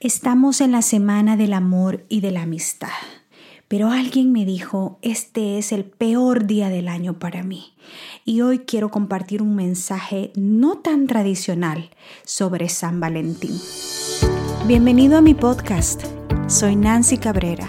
Estamos en la semana del amor y de la amistad, pero alguien me dijo, este es el peor día del año para mí. Y hoy quiero compartir un mensaje no tan tradicional sobre San Valentín. Bienvenido a mi podcast. Soy Nancy Cabrera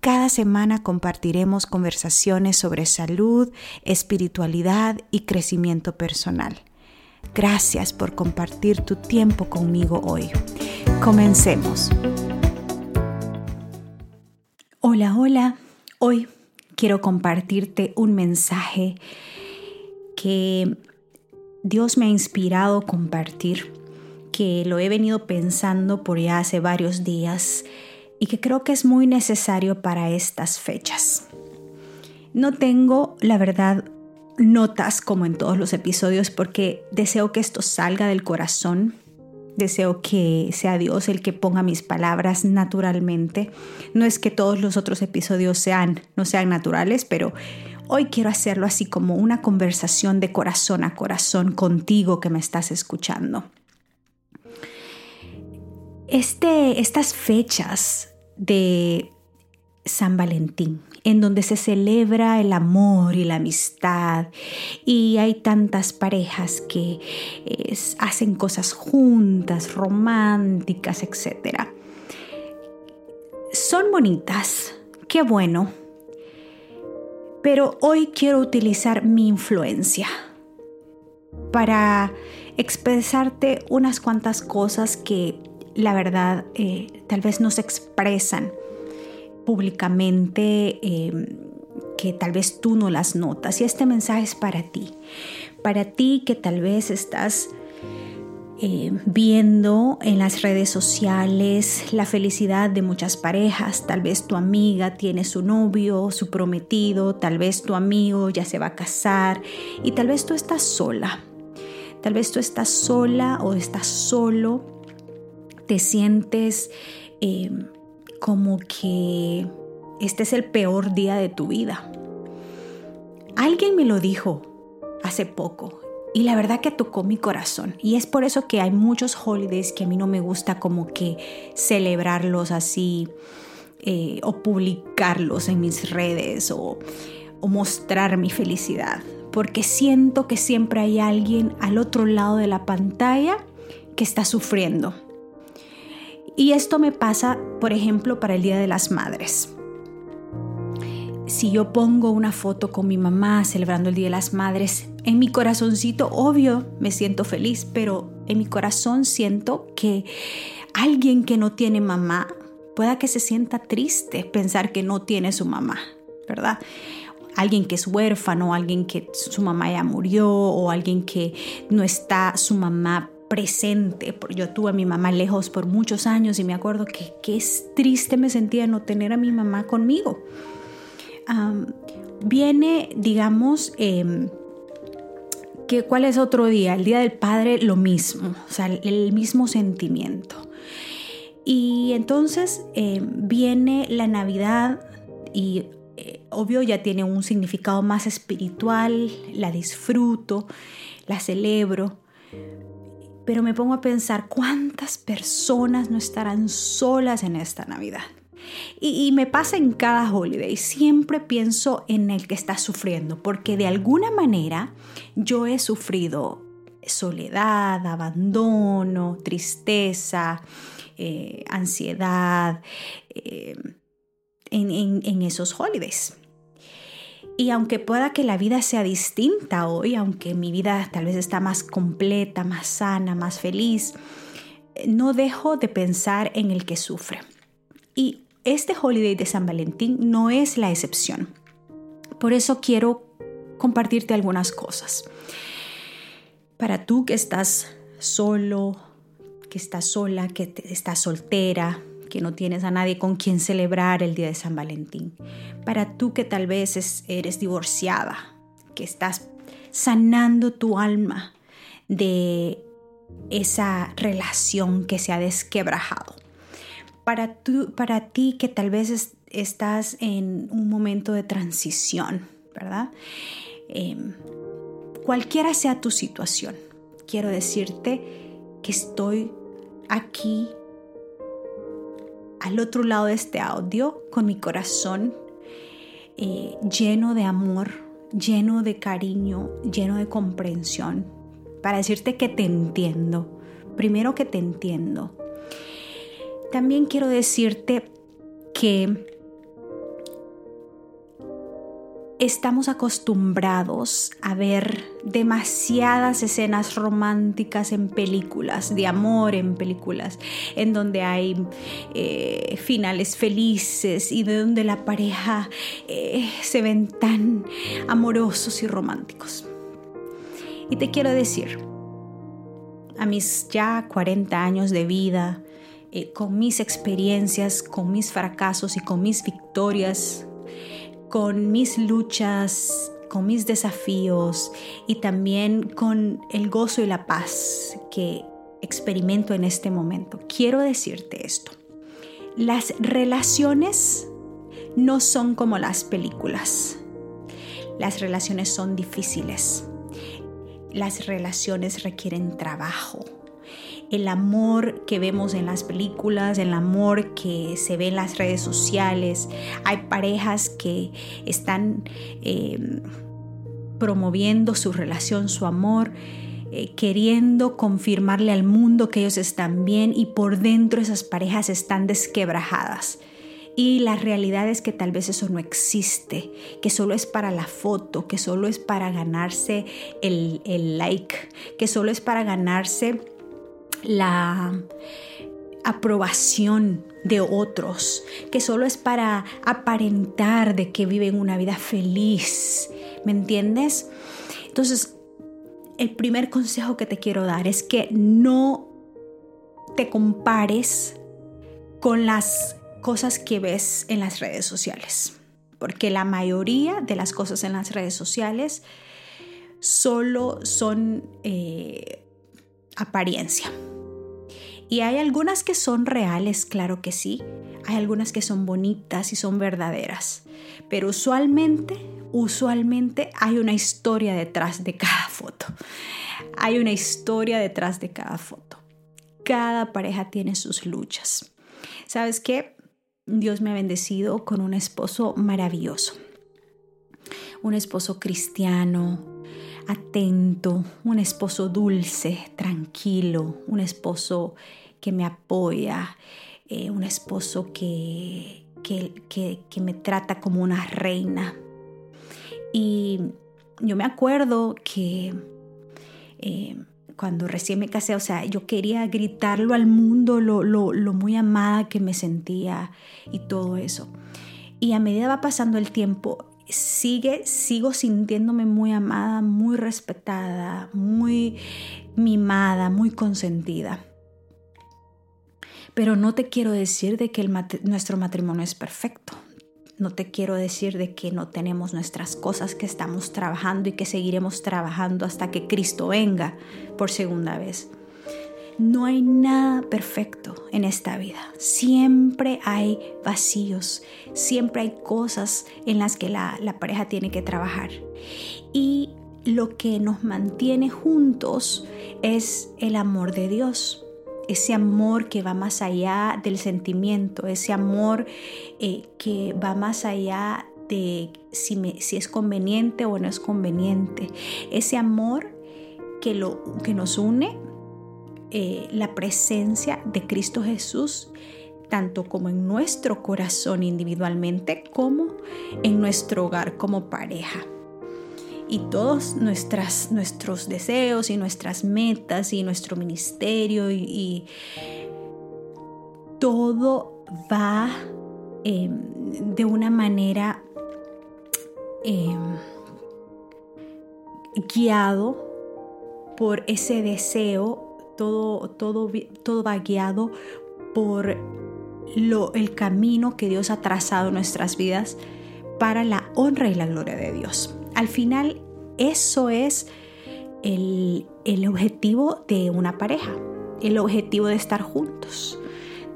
Cada semana compartiremos conversaciones sobre salud, espiritualidad y crecimiento personal. Gracias por compartir tu tiempo conmigo hoy. Comencemos. Hola, hola. Hoy quiero compartirte un mensaje que Dios me ha inspirado a compartir, que lo he venido pensando por ya hace varios días y que creo que es muy necesario para estas fechas. No tengo, la verdad, notas como en todos los episodios porque deseo que esto salga del corazón. Deseo que sea Dios el que ponga mis palabras naturalmente. No es que todos los otros episodios sean no sean naturales, pero hoy quiero hacerlo así como una conversación de corazón a corazón contigo que me estás escuchando. Este, estas fechas de San Valentín, en donde se celebra el amor y la amistad y hay tantas parejas que hacen cosas juntas, románticas, etc. Son bonitas, qué bueno, pero hoy quiero utilizar mi influencia para expresarte unas cuantas cosas que la verdad eh, tal vez no se expresan públicamente, eh, que tal vez tú no las notas. Y este mensaje es para ti, para ti que tal vez estás eh, viendo en las redes sociales la felicidad de muchas parejas. Tal vez tu amiga tiene su novio, su prometido, tal vez tu amigo ya se va a casar y tal vez tú estás sola. Tal vez tú estás sola o estás solo te sientes eh, como que este es el peor día de tu vida. Alguien me lo dijo hace poco y la verdad que tocó mi corazón. Y es por eso que hay muchos holidays que a mí no me gusta como que celebrarlos así eh, o publicarlos en mis redes o mostrar mi felicidad. Porque siento que siempre hay alguien al otro lado de la pantalla que está sufriendo y esto me pasa, por ejemplo, para el Día de las Madres. Si yo pongo una foto con mi mamá celebrando el Día de las Madres, en mi corazoncito, obvio, me siento feliz, pero en mi corazón siento que alguien que no tiene mamá pueda que se sienta triste pensar que no tiene su mamá, ¿verdad? alguien que es huérfano, alguien que su mamá ya murió o alguien que no está su mamá presente. Yo tuve a mi mamá lejos por muchos años y me acuerdo que qué triste me sentía no tener a mi mamá conmigo. viene, digamos, em, que, ¿cuál es otro día? El Día del Padre, lo mismo, o sea, el, mismo sentimiento. Y entonces em, viene la Navidad y eh, obvio ya tiene un significado más espiritual, la disfruto, la celebro, pero me pongo a pensar cuántas personas no estarán solas en esta Navidad. Y, me pasa en cada holiday, siempre pienso en el que está sufriendo, porque de alguna manera yo he sufrido soledad, abandono, tristeza, eh, ansiedad eh, en esos holidays. Y aunque pueda que la vida sea distinta hoy, aunque mi vida tal vez está más completa, más sana, más feliz, no dejo de pensar en el que sufre. Y este holiday de San Valentín no es la excepción. Por eso quiero compartirte algunas cosas. Para tú que estás solo, que estás sola, que estás soltera, que no tienes a nadie con quien celebrar el día de San Valentín. Para tú que tal vez eres divorciada, que estás sanando tu alma de esa relación que se ha desquebrajado. Para, tú, para ti que tal vez estás en un momento de transición, ¿verdad? Em, cualquiera sea tu situación, quiero decirte que estoy aquí al otro lado de este audio con mi corazón eh, lleno de amor, lleno de cariño, lleno de comprensión, para decirte que te entiendo. Primero que te entiendo. También quiero decirte que estamos acostumbrados a ver demasiadas escenas románticas en películas, de amor en películas, en donde hay eh, finales felices y de donde la pareja eh, se ven tan amorosos y románticos. Y te quiero decir, a mis ya 40 años de vida, eh, con mis experiencias, con mis fracasos y con mis victorias, con mis luchas, con mis desafíos y también con el gozo y la paz que experimento en este momento. Quiero decirte esto. Las relaciones no son como las películas. Las relaciones son difíciles. Las relaciones requieren trabajo el amor que vemos en las películas, el amor que se ve en las redes sociales. Hay parejas que están em, promoviendo su relación, su amor, eh, queriendo confirmarle al mundo que ellos están bien y por dentro esas parejas están desquebrajadas. Y la realidad es que tal vez eso no existe, que solo es para la foto, que solo es para ganarse el, el like, que solo es para ganarse la aprobación de otros, que solo es para aparentar de que viven una vida feliz. ¿Me entiendes? Entonces, el primer consejo que te quiero dar es que no te compares con las cosas que ves en las redes sociales, porque la mayoría de las cosas en las redes sociales solo son eh, apariencia. Y hay algunas que son reales, claro que sí. Hay algunas que son bonitas y son verdaderas. Pero usualmente, usualmente hay una historia detrás de cada foto. Hay una historia detrás de cada foto. Cada pareja tiene sus luchas. ¿Sabes qué? Dios me ha bendecido con un esposo maravilloso. Un esposo cristiano, atento, un esposo dulce, tranquilo, un esposo que me apoya, eh, un esposo que, que, me trata como una reina. Y yo me acuerdo que eh, cuando recién me casé, o sea, yo quería gritarlo al mundo lo, lo, muy amada que me sentía y todo eso. Y a medida va pasando el tiempo, sigue, sigo sintiéndome muy amada, muy respetada, muy mimada, muy consentida. Pero no te quiero decir de que nuestro matrimonio es perfecto. No te quiero decir de que no tenemos nuestras cosas que estamos trabajando y que seguiremos trabajando hasta que Cristo venga por segunda vez. No hay nada perfecto en esta vida. Siempre hay vacíos, siempre hay cosas en las que la, pareja tiene que trabajar. Y lo que nos mantiene juntos es el amor de Dios ese amor que va más allá del sentimiento, ese amor eh, que va más allá de si, si, es conveniente o no es conveniente, ese amor que, lo, que nos une eh, la presencia de Cristo Jesús, tanto como en nuestro corazón individualmente, como en nuestro hogar como pareja. Y todos nuestros deseos y nuestras metas y nuestro ministerio y, todo va em, de una manera em, guiado por ese deseo todo, todo, todo va guiado por lo, el camino que Dios ha trazado en nuestras vidas para la honra y la gloria de Dios. Al final, eso es el, el objetivo de una pareja, el objetivo de estar juntos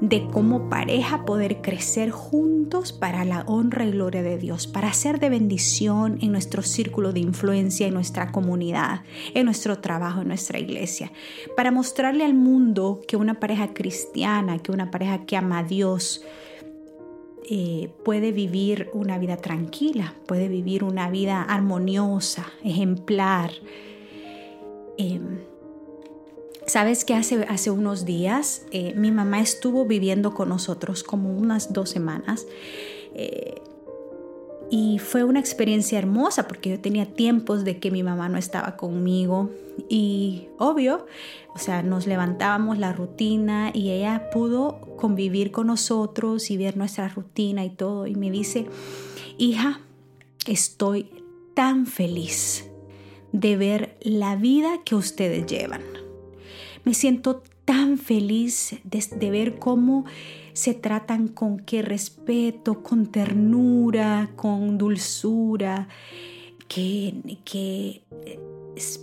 de como pareja poder crecer juntos para la honra y gloria de Dios, para ser de bendición en nuestro círculo de influencia, en nuestra comunidad, en nuestro trabajo, en nuestra iglesia, para mostrarle al mundo que una pareja cristiana, que una pareja que ama a Dios, eh, puede vivir una vida tranquila, puede vivir una vida armoniosa, ejemplar. Em, Sabes que hace, hace unos días eh, mi mamá estuvo viviendo con nosotros como unas dos semanas eh, y fue una experiencia hermosa porque yo tenía tiempos de que mi mamá no estaba conmigo y obvio, o sea, nos levantábamos la rutina y ella pudo convivir con nosotros y ver nuestra rutina y todo y me dice, hija, estoy tan feliz de ver la vida que ustedes llevan me siento tan feliz de, ver cómo se tratan con qué respeto, con ternura, con dulzura, que, que eh,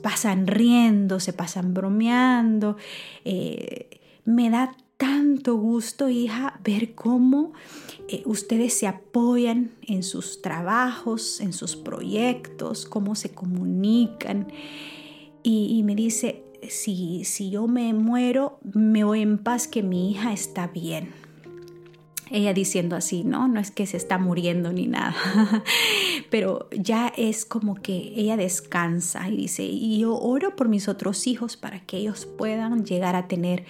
pasan riendo, se pasan bromeando. Eh, me da tanto gusto, hija, ver cómo eh, ustedes se apoyan en sus trabajos, en sus proyectos, cómo se comunican. y me dice, si, si yo me muero, me voy en paz que mi hija está bien. Ella diciendo así, ¿no? No es que se está muriendo ni nada, pero ya es como que ella descansa y dice, y yo oro por mis otros hijos para que ellos puedan llegar a tener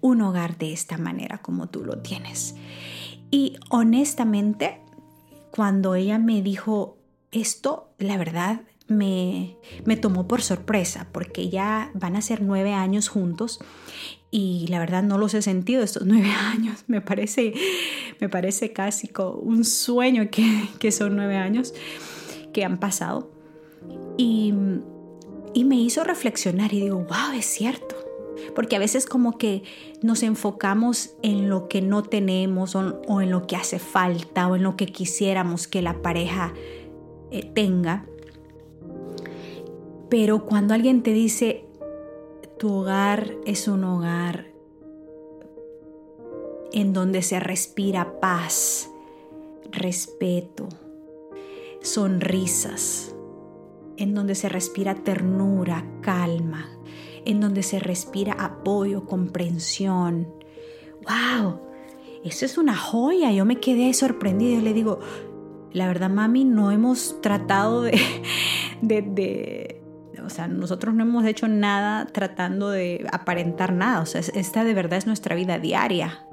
un hogar de esta manera como tú lo tienes. Y honestamente, cuando ella me dijo esto, la verdad, me, tomó por sorpresa porque ya van a ser nueve años juntos y la verdad no los he sentido estos nueve años. Me parece, me parece casi un sueño que, que son nueve años que han pasado. Y, y me hizo reflexionar y digo, wow, es cierto. Porque a veces como que nos enfocamos en lo que no tenemos o, en lo que hace falta o en lo que quisiéramos que la pareja eh, tenga pero cuando alguien te dice, tu hogar es un hogar en donde se respira paz, respeto, sonrisas, en donde se respira ternura, calma, en donde se respira apoyo, comprensión. ¡Wow! Eso es una joya. Yo me quedé sorprendida. Yo le digo, la verdad, mami, no hemos tratado de, de o sea, nosotros no hemos hecho nada tratando de aparentar nada. O sea, esta de verdad es nuestra vida diaria.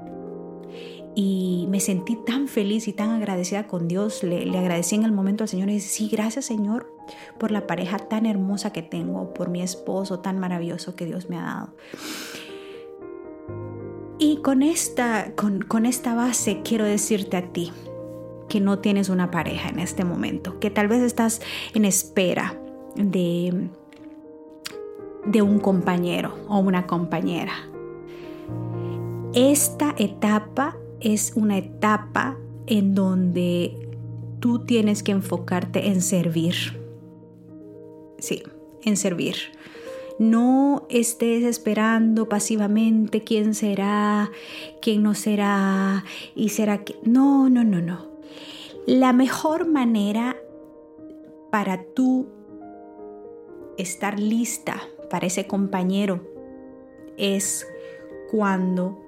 Y me sentí tan feliz y tan agradecida con Dios. Le, agradecí en el momento al Señor y dije, sí, gracias Señor por la pareja tan hermosa que tengo, por mi esposo tan maravilloso que Dios me ha dado. Y con esta, con, con esta base quiero decirte a ti que no tienes una pareja en este momento, que tal vez estás en espera de de un compañero o una compañera. Esta etapa es una etapa en donde tú tienes que enfocarte en servir. Sí, en servir. No estés esperando pasivamente quién será, quién no será y será que... No, no, no, no. La mejor manera para tú estar lista para ese compañero es cuando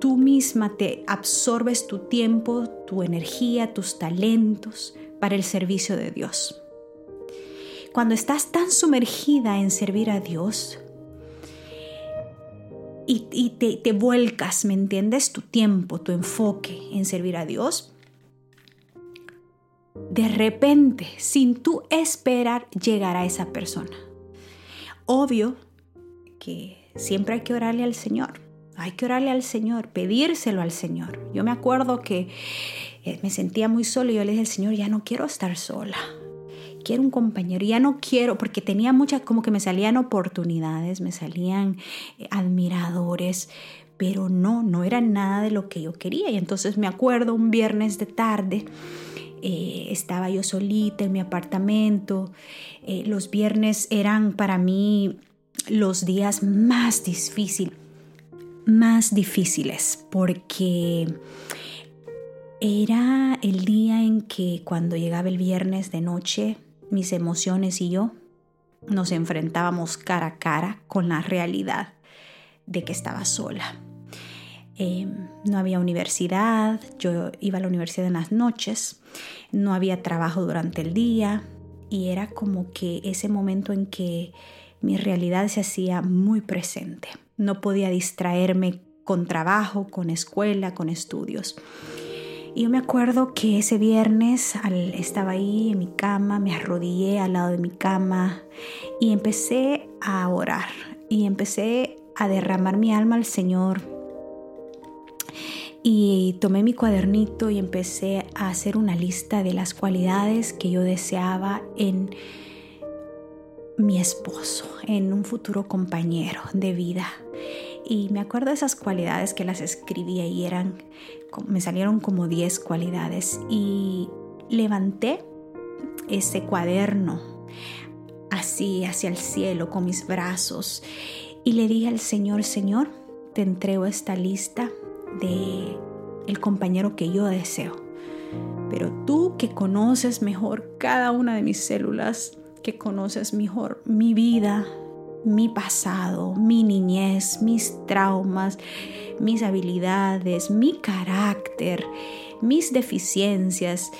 tú misma te absorbes tu tiempo, tu energía, tus talentos para el servicio de Dios. Cuando estás tan sumergida en servir a Dios y, te, te vuelcas, ¿me entiendes? Tu tiempo, tu enfoque en servir a Dios, de repente, sin tú esperar, llegará esa persona obvio que siempre hay que orarle al Señor. Hay que orarle al Señor, pedírselo al Señor. Yo me acuerdo que eh, me sentía muy sola y yo le dije al Señor, ya no quiero estar sola. Quiero un compañero, ya no quiero, porque tenía muchas, como que me salían oportunidades, me salían eh, admiradores, pero no, no era nada de lo que yo quería. Y entonces me acuerdo un viernes de tarde, eh, estaba yo solita en mi apartamento. Eh, los viernes eran para mí los días más difíciles, más difíciles, porque era el día en que cuando llegaba el viernes de noche, mis emociones y yo nos enfrentábamos cara a cara con la realidad de que estaba sola. Em, no había universidad, yo iba a la universidad en las noches, no había trabajo durante el día y era como que ese momento en que mi realidad se hacía muy presente. No podía distraerme con trabajo, con escuela, con estudios. Y yo me acuerdo que ese viernes estaba ahí en mi cama, me arrodillé al lado de mi cama y empecé a orar y empecé a derramar mi alma al Señor. Y tomé mi cuadernito y empecé a hacer una lista de las cualidades que yo deseaba en mi esposo, en un futuro compañero de vida. Y me acuerdo de esas cualidades que las escribí y eran, me salieron como 10 cualidades. Y levanté ese cuaderno así hacia el cielo con mis brazos y le dije al Señor, Señor, te entrego esta lista de el compañero que yo deseo. Pero tú que conoces mejor cada una de mis células, que conoces mejor mi vida, mi pasado, mi niñez, mis traumas, mis habilidades, mi carácter, mis deficiencias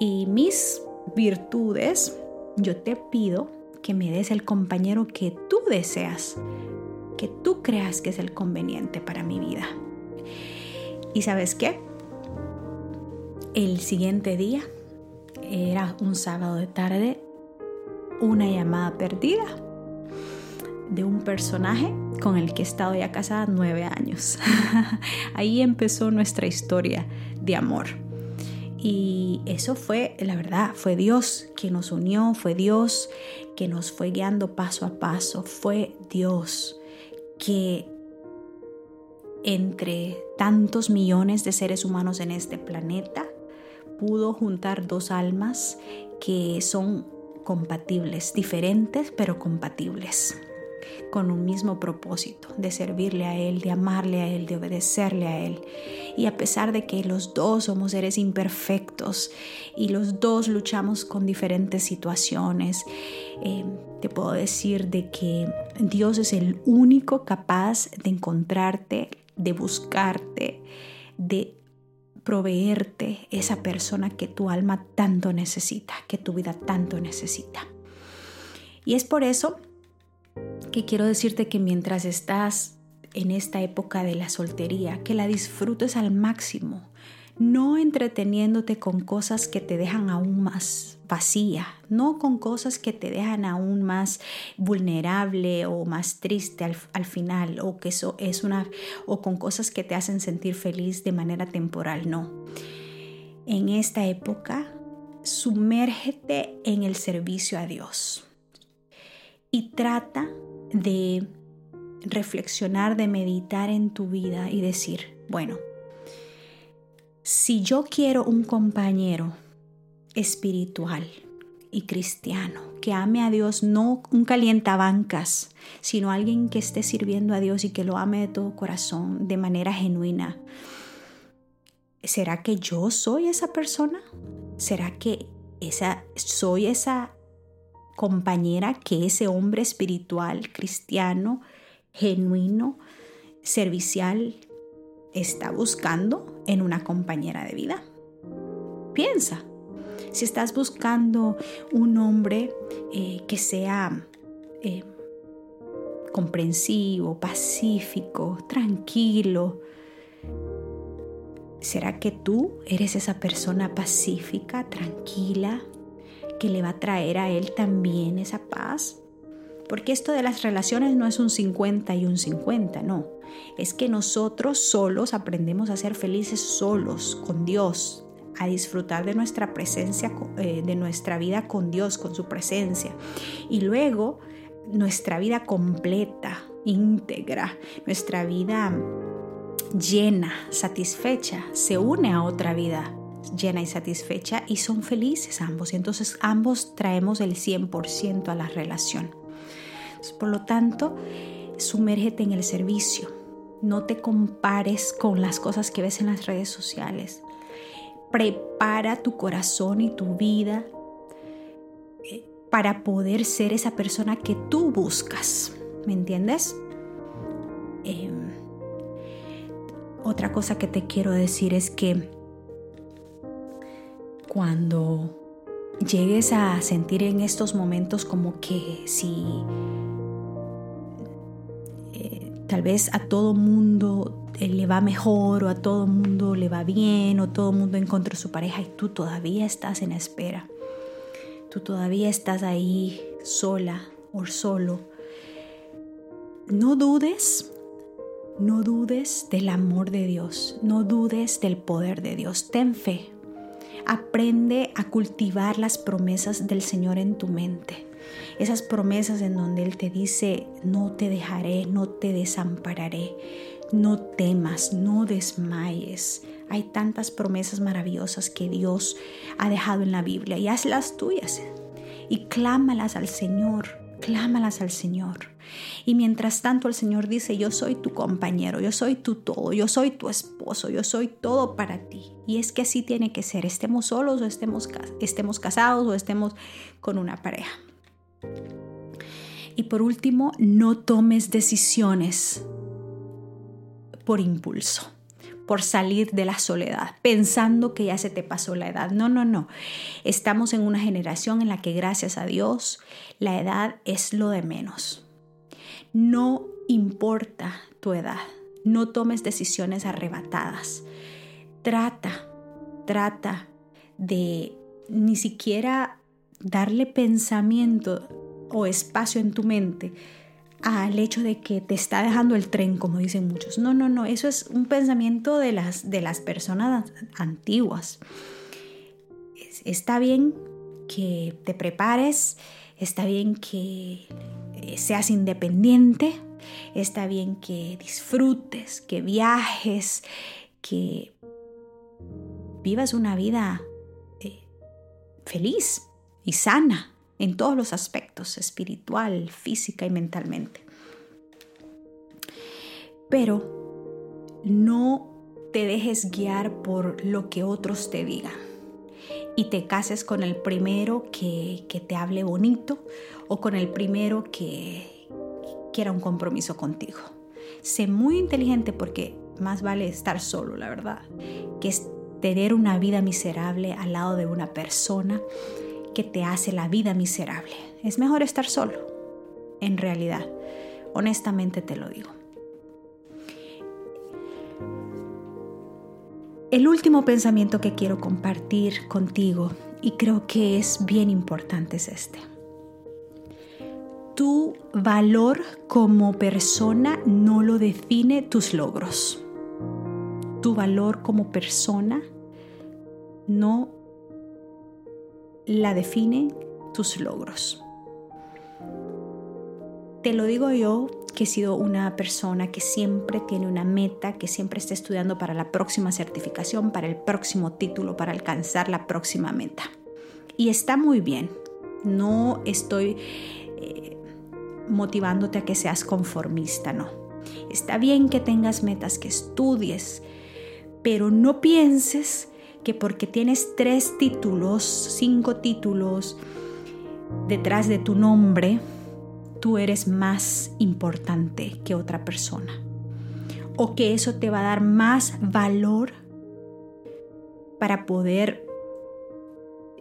y mis virtudes, yo te pido que me des el compañero que tú deseas, que tú creas que es el conveniente para mi vida. ¿Y sabes qué? El siguiente día, era un sábado de tarde, una llamada perdida de un personaje con el que he estado ya casada nueve años. Ahí empezó nuestra historia de amor. Y eso fue, la verdad, fue Dios quien nos unió, fue Dios que nos fue guiando paso a paso, fue Dios que entre tantos millones de seres humanos en este planeta pudo juntar dos almas que son compatibles, diferentes pero compatibles con un mismo propósito, de servirle a Él, de amarle a Él, de obedecerle a Él. Y a pesar de que los dos somos seres imperfectos y los dos luchamos con diferentes situaciones, eh, te puedo decir de que Dios es el único capaz de encontrarte, de buscarte, de proveerte esa persona que tu alma tanto necesita, que tu vida tanto necesita. Y es por eso que quiero decirte que mientras estás en esta época de la soltería, que la disfrutes al máximo, no entreteniéndote con cosas que te dejan aún más vacía, no con cosas que te dejan aún más vulnerable o más triste al, final, o que eso es una, o con cosas que te hacen sentir feliz de manera temporal, no. En esta época, sumérgete en el servicio a Dios y trata de reflexionar, de meditar en tu vida y decir, bueno, si yo quiero un compañero espiritual y cristiano que ame a Dios, no un calientabancas, sino alguien que esté sirviendo a Dios y que lo ame de todo corazón, de manera genuina, ¿será que yo soy esa persona? ¿Será que esa, soy esa compañera que ese hombre espiritual, cristiano, genuino, servicial, está buscando en una compañera de vida. Piensa, si estás buscando un hombre eh, que sea eh, comprensivo, pacífico, tranquilo, ¿será que tú eres esa persona pacífica, tranquila, que le va a traer a él también esa paz. Porque esto de las relaciones no es un 50 y un 50, no. Es que nosotros solos aprendemos a ser felices solos con Dios, a disfrutar de nuestra presencia, eh, de nuestra vida con Dios, con su presencia. Y luego nuestra vida completa, íntegra, nuestra vida llena, satisfecha, se une a otra vida llena y satisfecha y son felices ambos. Entonces ambos traemos el 100% a la relación. por lo tanto, sumérgete en el servicio. No te compares con las cosas que ves en las redes sociales. Prepara tu corazón y tu vida eh, para poder ser esa persona que tú buscas. ¿Me entiendes? Em, otra cosa que te quiero decir es que cuando llegues a sentir en estos momentos como que si tal vez a todo mundo eh, le va mejor o a todo mundo le va bien o todo mundo encontró su pareja y tú todavía estás en espera. Tú todavía estás ahí sola o solo. No dudes no dudes del amor de Dios, no dudes del poder de Dios, ten fe. Aprende a cultivar las promesas del Señor en tu mente. Esas promesas en donde Él te dice, no te dejaré, no te desampararé, no temas, no desmayes. Hay tantas promesas maravillosas que Dios ha dejado en la Biblia y hazlas tuyas y clámalas al Señor clámalas al Señor. Y mientras tanto el Señor dice, yo soy tu compañero, yo soy tu todo, yo soy tu esposo, yo soy todo para ti. Y es que así tiene que ser, estemos solos o estemos, estemos casados o estemos con una pareja. Y por último, no tomes decisiones por impulso por salir de la soledad, pensando que ya se te pasó la edad. No, no, no. Estamos en una generación en la que gracias a Dios la edad es lo de menos. No importa tu edad, no tomes decisiones arrebatadas. Trata, trata de ni siquiera darle pensamiento o espacio en tu mente al hecho de que te está dejando el tren, como dicen muchos. No, no, no, eso es un pensamiento de las, de las personas antiguas. Está bien que te prepares, está bien que eh, seas independiente, está bien que disfrutes, que viajes, que vivas una vida eh, feliz y sana en todos los aspectos, espiritual, física y mentalmente. Pero no te dejes guiar por lo que otros te digan y te cases con el primero que, que te hable bonito o con el primero que quiera un compromiso contigo. Sé muy inteligente porque más vale estar solo, la verdad, que es tener una vida miserable al lado de una persona que te hace la vida miserable. Es mejor estar solo, en realidad. Honestamente te lo digo. El último pensamiento que quiero compartir contigo, y creo que es bien importante, es este. Tu valor como persona no lo define tus logros. Tu valor como persona no la definen tus logros. Te lo digo yo que he sido una persona que siempre tiene una meta, que siempre está estudiando para la próxima certificación, para el próximo título, para alcanzar la próxima meta. Y está muy bien. No estoy eh, motivándote a que seas conformista, no. Está bien que tengas metas, que estudies, pero no pienses que porque tienes tres títulos, cinco títulos detrás de tu nombre, tú eres más importante que otra persona. O que eso te va a dar más valor para poder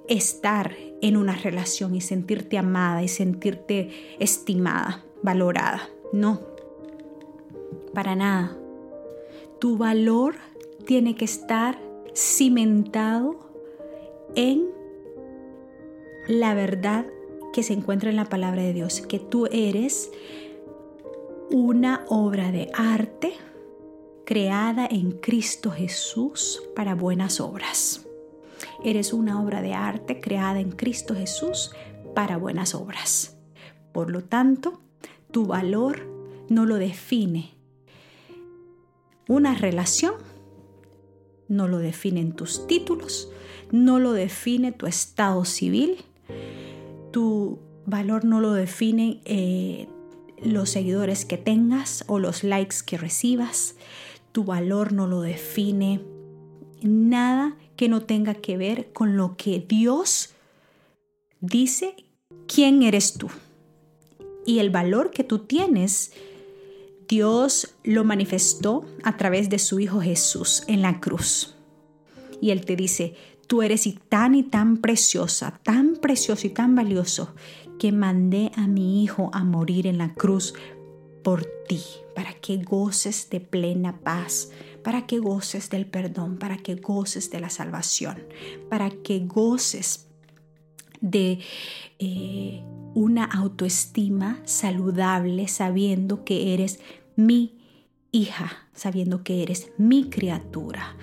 estar en una relación y sentirte amada y sentirte estimada, valorada. No, para nada. Tu valor tiene que estar cimentado en la verdad que se encuentra en la palabra de Dios, que tú eres una obra de arte creada en Cristo Jesús para buenas obras. Eres una obra de arte creada en Cristo Jesús para buenas obras. Por lo tanto, tu valor no lo define Una relación no lo definen tus títulos, no lo define tu estado civil, tu valor no lo define eh, los seguidores que tengas o los likes que recibas, tu valor no lo define nada que no tenga que ver con lo que Dios dice quién eres tú. Y el valor que tú tienes, Dios lo manifestó a través de su Hijo Jesús en la cruz. Y Él te dice, tú eres y tan y tan preciosa, tan precioso y tan valioso, que mandé a mi Hijo a morir en la cruz por ti, para que goces de plena paz, para que goces del perdón, para que goces de la salvación, para que goces de eh, una autoestima saludable sabiendo que eres mi hija, sabiendo que eres mi criatura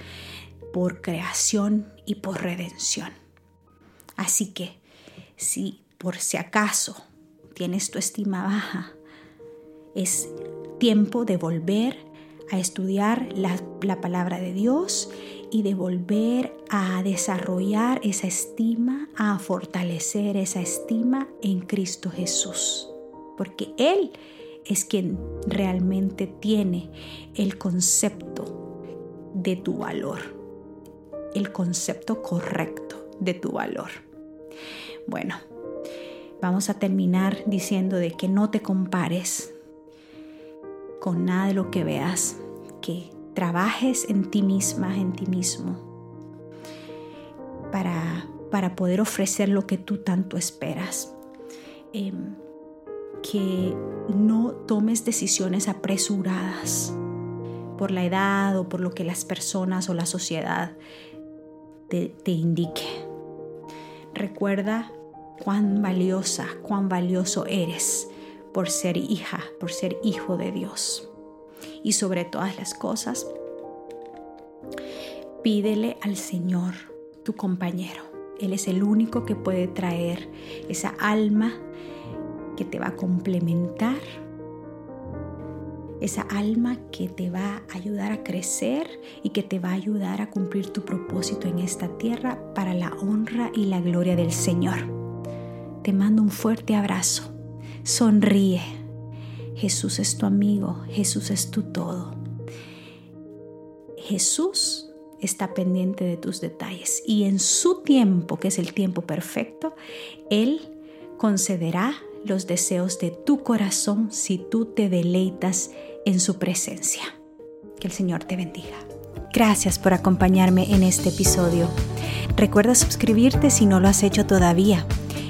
por creación y por redención. Así que si por si acaso tienes tu estima baja, es tiempo de volver a estudiar la, palabra de Dios y de volver a desarrollar esa estima, a fortalecer esa estima en Cristo Jesús. Porque Él es quien realmente tiene el concepto de tu valor, el concepto correcto de tu valor. Bueno, vamos a terminar diciendo de que no te compares con nada de lo que veas, que trabajes en ti misma, en ti mismo, para, para poder ofrecer lo que tú tanto esperas. Em, que no tomes decisiones apresuradas por la edad o por lo que las personas o la sociedad te, te indique. Recuerda cuán valiosa, cuán valioso eres por ser hija, por ser hijo de Dios. Y sobre todas las cosas, pídele al Señor, tu compañero. Él es el único que puede traer esa alma que te va a complementar, esa alma que te va a ayudar a crecer y que te va a ayudar a cumplir tu propósito en esta tierra para la honra y la gloria del Señor. Te mando un fuerte abrazo. Sonríe. Jesús es tu amigo, Jesús es tu todo. Jesús está pendiente de tus detalles y en su tiempo, que es el tiempo perfecto, Él concederá los deseos de tu corazón si tú te deleitas en su presencia. Que el Señor te bendiga. Gracias por acompañarme en este episodio. Recuerda suscribirte si no lo has hecho todavía